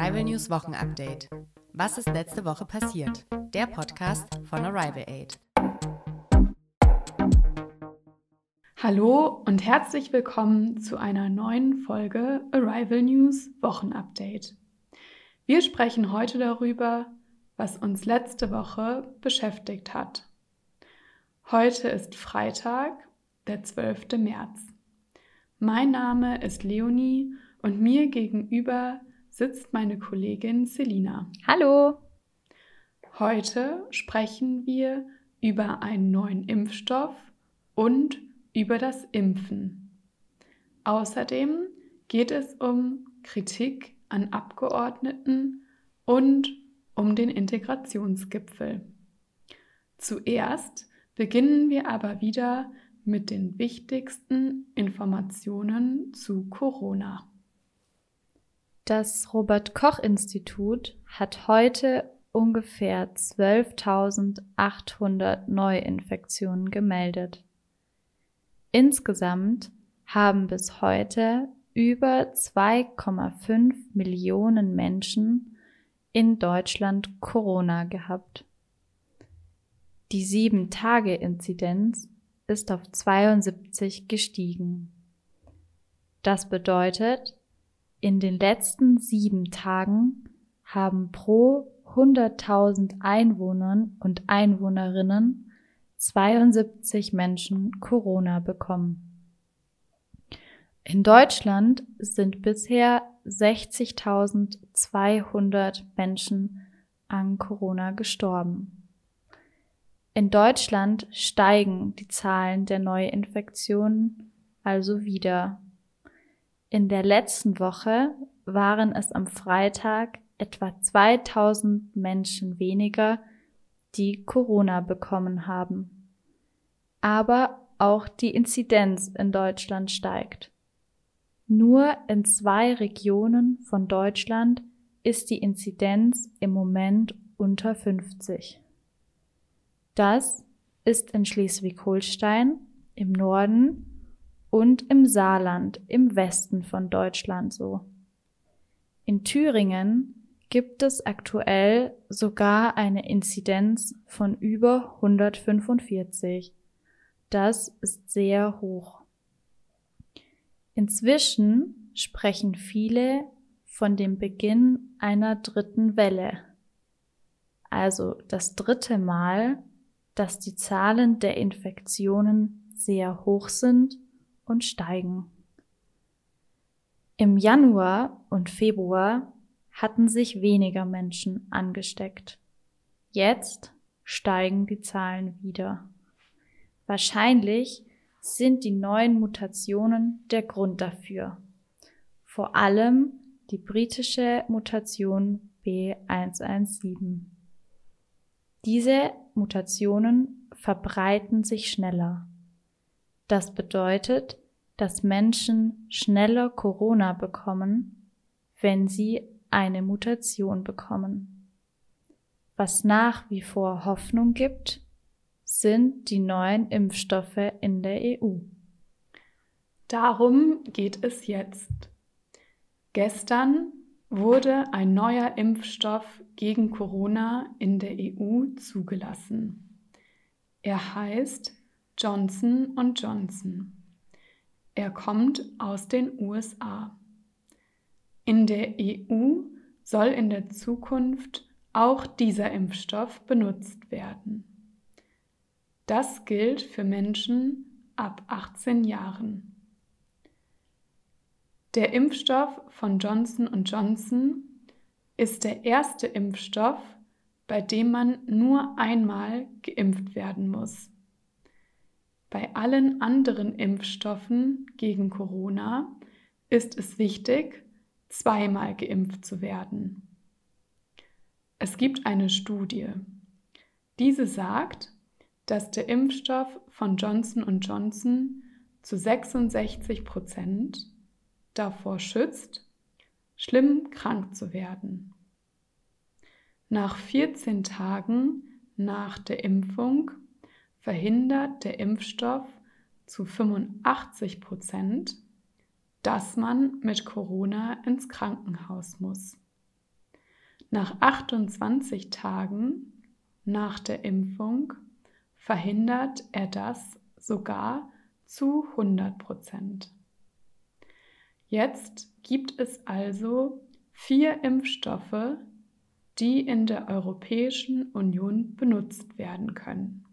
Arrival News Wochenupdate. Was ist letzte Woche passiert? Der Podcast von Arrival Aid. Hallo und herzlich willkommen zu einer neuen Folge Arrival News Wochenupdate. Wir sprechen heute darüber, was uns letzte Woche beschäftigt hat. Heute ist Freitag, der 12. März. Mein Name ist Leonie und mir gegenüber sitzt meine Kollegin Selina. Hallo! Heute sprechen wir über einen neuen Impfstoff und über das Impfen. Außerdem geht es um Kritik an Abgeordneten und um den Integrationsgipfel. Zuerst beginnen wir aber wieder mit den wichtigsten Informationen zu Corona. Das Robert Koch Institut hat heute ungefähr 12.800 Neuinfektionen gemeldet. Insgesamt haben bis heute über 2,5 Millionen Menschen in Deutschland Corona gehabt. Die 7-Tage-Inzidenz ist auf 72 gestiegen. Das bedeutet, in den letzten sieben Tagen haben pro 100.000 Einwohnern und Einwohnerinnen 72 Menschen Corona bekommen. In Deutschland sind bisher 60.200 Menschen an Corona gestorben. In Deutschland steigen die Zahlen der Neuinfektionen also wieder. In der letzten Woche waren es am Freitag etwa 2000 Menschen weniger, die Corona bekommen haben. Aber auch die Inzidenz in Deutschland steigt. Nur in zwei Regionen von Deutschland ist die Inzidenz im Moment unter 50. Das ist in Schleswig-Holstein im Norden und im Saarland im Westen von Deutschland so. In Thüringen gibt es aktuell sogar eine Inzidenz von über 145. Das ist sehr hoch. Inzwischen sprechen viele von dem Beginn einer dritten Welle. Also das dritte Mal, dass die Zahlen der Infektionen sehr hoch sind und steigen. Im Januar und Februar hatten sich weniger Menschen angesteckt. Jetzt steigen die Zahlen wieder. Wahrscheinlich sind die neuen Mutationen der Grund dafür. Vor allem die britische Mutation B117. Diese Mutationen verbreiten sich schneller. Das bedeutet, dass Menschen schneller Corona bekommen, wenn sie eine Mutation bekommen. Was nach wie vor Hoffnung gibt, sind die neuen Impfstoffe in der EU. Darum geht es jetzt. Gestern wurde ein neuer Impfstoff gegen Corona in der EU zugelassen. Er heißt Johnson Johnson. Er kommt aus den USA. In der EU soll in der Zukunft auch dieser Impfstoff benutzt werden. Das gilt für Menschen ab 18 Jahren. Der Impfstoff von Johnson Johnson ist der erste Impfstoff, bei dem man nur einmal geimpft werden muss. Bei allen anderen Impfstoffen gegen Corona ist es wichtig, zweimal geimpft zu werden. Es gibt eine Studie. Diese sagt, dass der Impfstoff von Johnson Johnson zu 66 Prozent davor schützt, schlimm krank zu werden. Nach 14 Tagen nach der Impfung verhindert der Impfstoff zu 85 Prozent, dass man mit Corona ins Krankenhaus muss. Nach 28 Tagen nach der Impfung verhindert er das sogar zu 100 Prozent. Jetzt gibt es also vier Impfstoffe, die in der Europäischen Union benutzt werden können.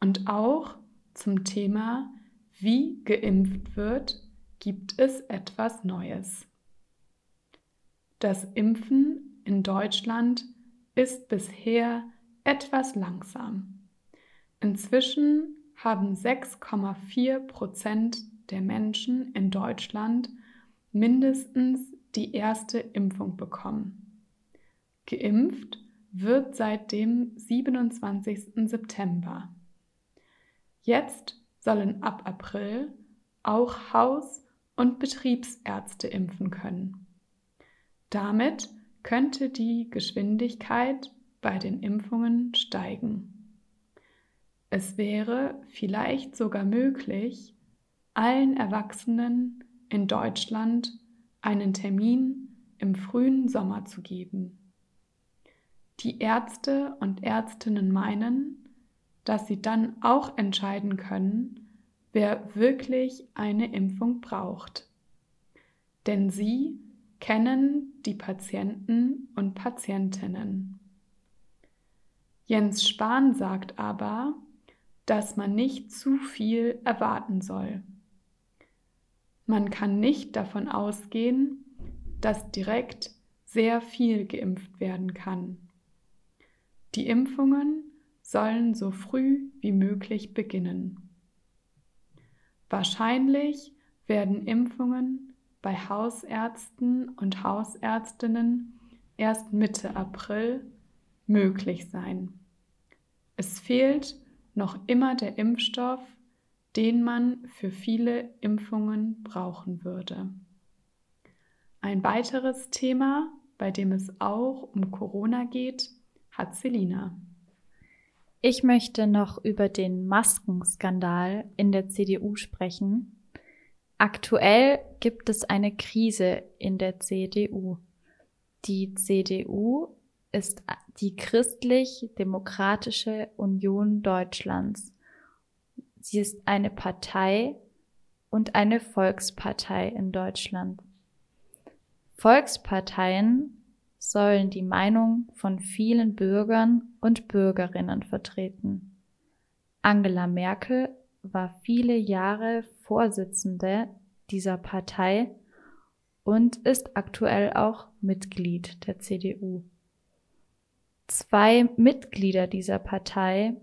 Und auch zum Thema, wie geimpft wird, gibt es etwas Neues. Das Impfen in Deutschland ist bisher etwas langsam. Inzwischen haben 6,4 Prozent der Menschen in Deutschland mindestens die erste Impfung bekommen. Geimpft wird seit dem 27. September. Jetzt sollen ab April auch Haus- und Betriebsärzte impfen können. Damit könnte die Geschwindigkeit bei den Impfungen steigen. Es wäre vielleicht sogar möglich, allen Erwachsenen in Deutschland einen Termin im frühen Sommer zu geben. Die Ärzte und Ärztinnen meinen, dass sie dann auch entscheiden können, wer wirklich eine Impfung braucht. Denn sie kennen die Patienten und Patientinnen. Jens Spahn sagt aber, dass man nicht zu viel erwarten soll. Man kann nicht davon ausgehen, dass direkt sehr viel geimpft werden kann. Die Impfungen sollen so früh wie möglich beginnen. Wahrscheinlich werden Impfungen bei Hausärzten und Hausärztinnen erst Mitte April möglich sein. Es fehlt noch immer der Impfstoff den man für viele Impfungen brauchen würde. Ein weiteres Thema, bei dem es auch um Corona geht, hat Selina. Ich möchte noch über den Maskenskandal in der CDU sprechen. Aktuell gibt es eine Krise in der CDU. Die CDU ist die christlich-demokratische Union Deutschlands Sie ist eine Partei und eine Volkspartei in Deutschland. Volksparteien sollen die Meinung von vielen Bürgern und Bürgerinnen vertreten. Angela Merkel war viele Jahre Vorsitzende dieser Partei und ist aktuell auch Mitglied der CDU. Zwei Mitglieder dieser Partei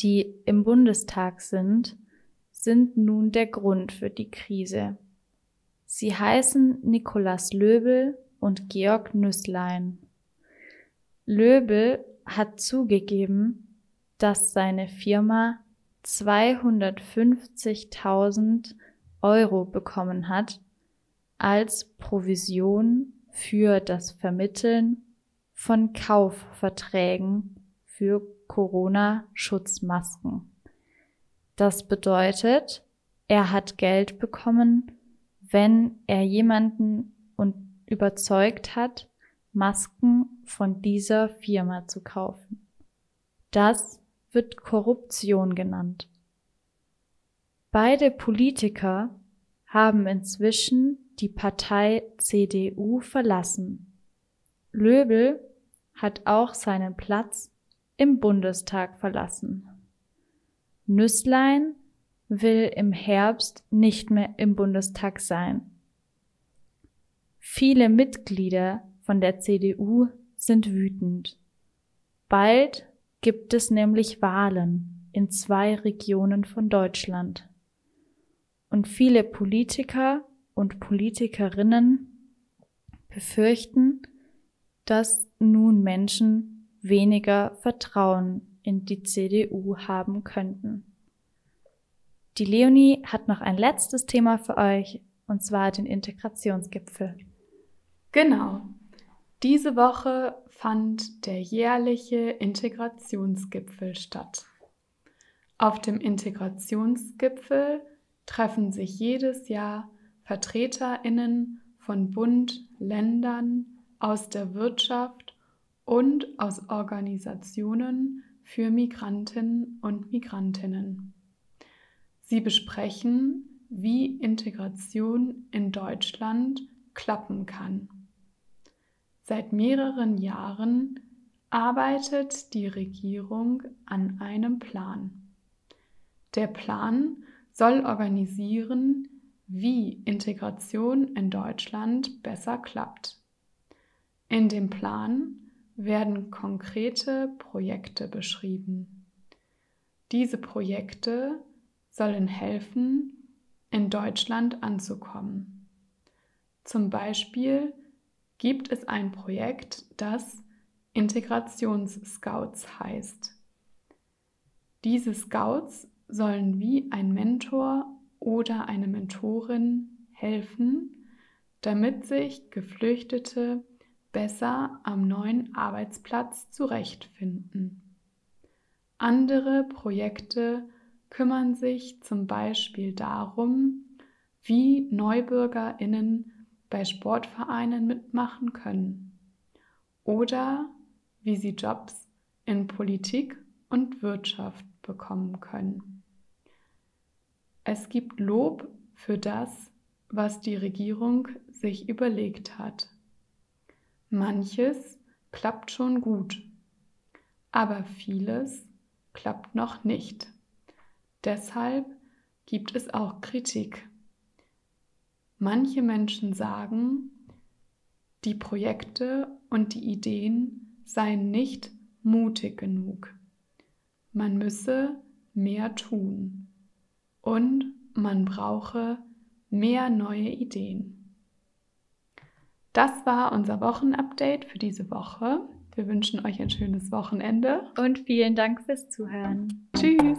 die im Bundestag sind, sind nun der Grund für die Krise. Sie heißen Nikolaus Löbel und Georg Nüßlein. Löbel hat zugegeben, dass seine Firma 250.000 Euro bekommen hat als Provision für das Vermitteln von Kaufverträgen für Corona-Schutzmasken. Das bedeutet, er hat Geld bekommen, wenn er jemanden überzeugt hat, Masken von dieser Firma zu kaufen. Das wird Korruption genannt. Beide Politiker haben inzwischen die Partei CDU verlassen. Löbel hat auch seinen Platz im Bundestag verlassen. Nüßlein will im Herbst nicht mehr im Bundestag sein. Viele Mitglieder von der CDU sind wütend. Bald gibt es nämlich Wahlen in zwei Regionen von Deutschland. Und viele Politiker und Politikerinnen befürchten, dass nun Menschen weniger Vertrauen in die CDU haben könnten. Die Leonie hat noch ein letztes Thema für euch, und zwar den Integrationsgipfel. Genau. Diese Woche fand der jährliche Integrationsgipfel statt. Auf dem Integrationsgipfel treffen sich jedes Jahr Vertreterinnen von Bund, Ländern, aus der Wirtschaft und aus Organisationen für Migrantinnen und Migrantinnen. Sie besprechen, wie Integration in Deutschland klappen kann. Seit mehreren Jahren arbeitet die Regierung an einem Plan. Der Plan soll organisieren, wie Integration in Deutschland besser klappt. In dem Plan werden konkrete Projekte beschrieben. Diese Projekte sollen helfen, in Deutschland anzukommen. Zum Beispiel gibt es ein Projekt, das Integrationsscouts heißt. Diese Scouts sollen wie ein Mentor oder eine Mentorin helfen, damit sich Geflüchtete besser am neuen Arbeitsplatz zurechtfinden. Andere Projekte kümmern sich zum Beispiel darum, wie Neubürgerinnen bei Sportvereinen mitmachen können oder wie sie Jobs in Politik und Wirtschaft bekommen können. Es gibt Lob für das, was die Regierung sich überlegt hat. Manches klappt schon gut, aber vieles klappt noch nicht. Deshalb gibt es auch Kritik. Manche Menschen sagen, die Projekte und die Ideen seien nicht mutig genug. Man müsse mehr tun und man brauche mehr neue Ideen. Das war unser Wochenupdate für diese Woche. Wir wünschen euch ein schönes Wochenende. Und vielen Dank fürs Zuhören. Tschüss.